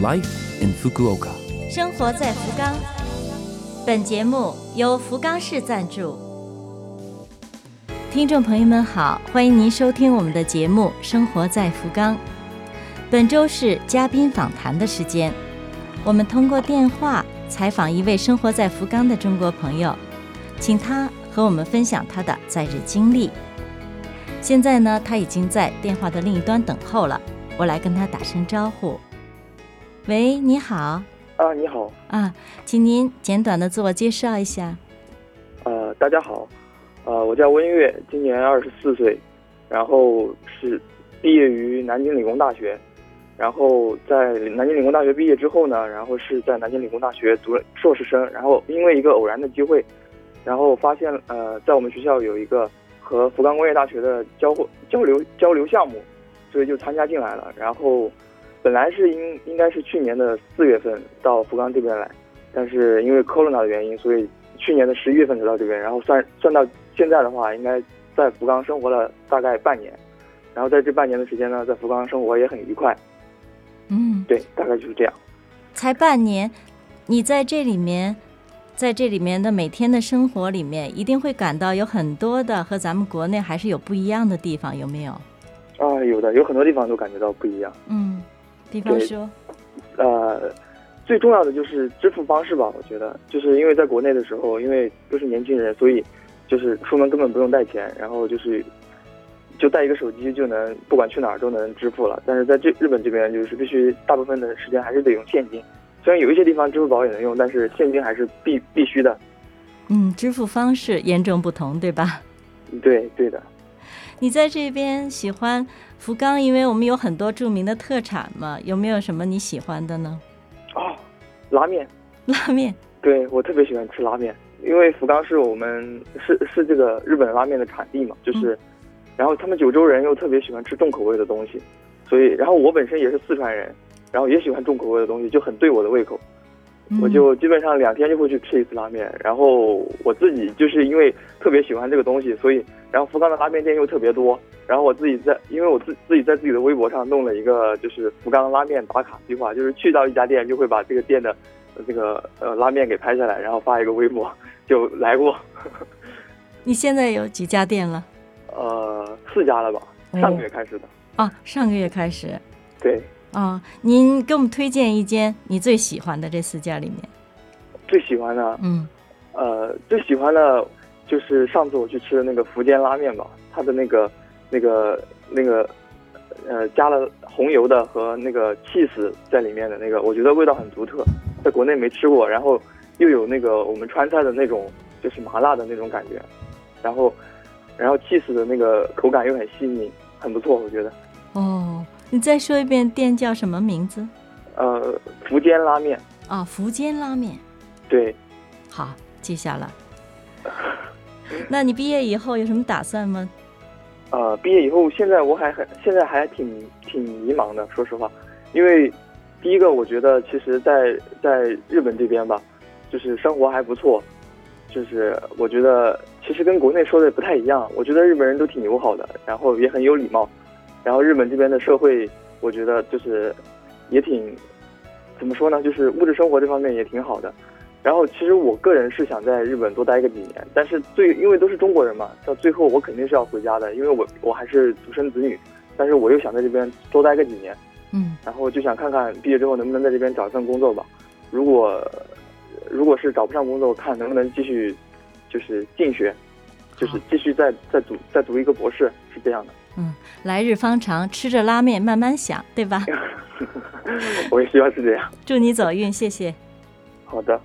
Life in Fukuoka。生活在福冈。本节目由福冈市赞助。听众朋友们好，欢迎您收听我们的节目《生活在福冈》。本周是嘉宾访谈的时间，我们通过电话采访一位生活在福冈的中国朋友，请他和我们分享他的在日经历。现在呢，他已经在电话的另一端等候了，我来跟他打声招呼。喂，你好。啊，你好，啊，请您简短的自我介绍一下。呃，大家好，呃，我叫温月，今年二十四岁，然后是毕业于南京理工大学，然后在南京理工大学毕业之后呢，然后是在南京理工大学读了硕士生，然后因为一个偶然的机会，然后发现呃，在我们学校有一个和福冈工业大学的交互交流交流项目，所以就参加进来了，然后。本来是应应该是去年的四月份到福冈这边来，但是因为 corona 的原因，所以去年的十一月份才到这边。然后算算到现在的话，应该在福冈生活了大概半年。然后在这半年的时间呢，在福冈生活也很愉快。嗯，对，大概就是这样。才半年，你在这里面，在这里面的每天的生活里面，一定会感到有很多的和咱们国内还是有不一样的地方，有没有？啊，有的，有很多地方都感觉到不一样。嗯。比方说，呃，最重要的就是支付方式吧。我觉得，就是因为在国内的时候，因为都是年轻人，所以就是出门根本不用带钱，然后就是就带一个手机就能不管去哪儿都能支付了。但是在这日本这边，就是必须大部分的时间还是得用现金。虽然有一些地方支付宝也能用，但是现金还是必必须的。嗯，支付方式严重不同，对吧？对，对的。你在这边喜欢？福冈，因为我们有很多著名的特产嘛，有没有什么你喜欢的呢？哦，拉面，拉面，对我特别喜欢吃拉面，因为福冈是我们是是这个日本拉面的产地嘛，就是，然后他们九州人又特别喜欢吃重口味的东西，所以，然后我本身也是四川人，然后也喜欢重口味的东西，就很对我的胃口。我就基本上两天就会去吃一次拉面，然后我自己就是因为特别喜欢这个东西，所以然后福冈的拉面店又特别多，然后我自己在因为我自自己在自己的微博上弄了一个就是福冈拉面打卡计划，就是去到一家店就会把这个店的这个呃拉面给拍下来，然后发一个微博就来过。你现在有几家店了？呃，四家了吧？上个月开始的。啊，上个月开始。对。啊，您给我们推荐一间你最喜欢的这四家里面，最喜欢的，嗯，呃，最喜欢的，就是上次我去吃的那个福建拉面吧，它的那个、那个、那个，呃，加了红油的和那个 cheese 在里面的那个，我觉得味道很独特，在国内没吃过，然后又有那个我们川菜的那种就是麻辣的那种感觉，然后，然后 cheese 的那个口感又很细腻，很不错，我觉得。哦。你再说一遍，店叫什么名字？呃，福建拉面。啊，福建拉面。对。好，记下了。那你毕业以后有什么打算吗？呃，毕业以后，现在我还很，现在还挺挺迷茫的，说实话。因为第一个，我觉得其实，在在日本这边吧，就是生活还不错，就是我觉得其实跟国内说的不太一样。我觉得日本人都挺友好的，然后也很有礼貌。然后日本这边的社会，我觉得就是也挺怎么说呢，就是物质生活这方面也挺好的。然后其实我个人是想在日本多待个几年，但是最因为都是中国人嘛，到最后我肯定是要回家的，因为我我还是独生子女。但是我又想在这边多待个几年，嗯，然后就想看看毕业之后能不能在这边找一份工作吧。如果如果是找不上工作，看能不能继续就是进学，就是继续再再读再读一个博士，是这样的。嗯，来日方长，吃着拉面慢慢想，对吧？我也希望是这样。祝你走运，谢谢。好的。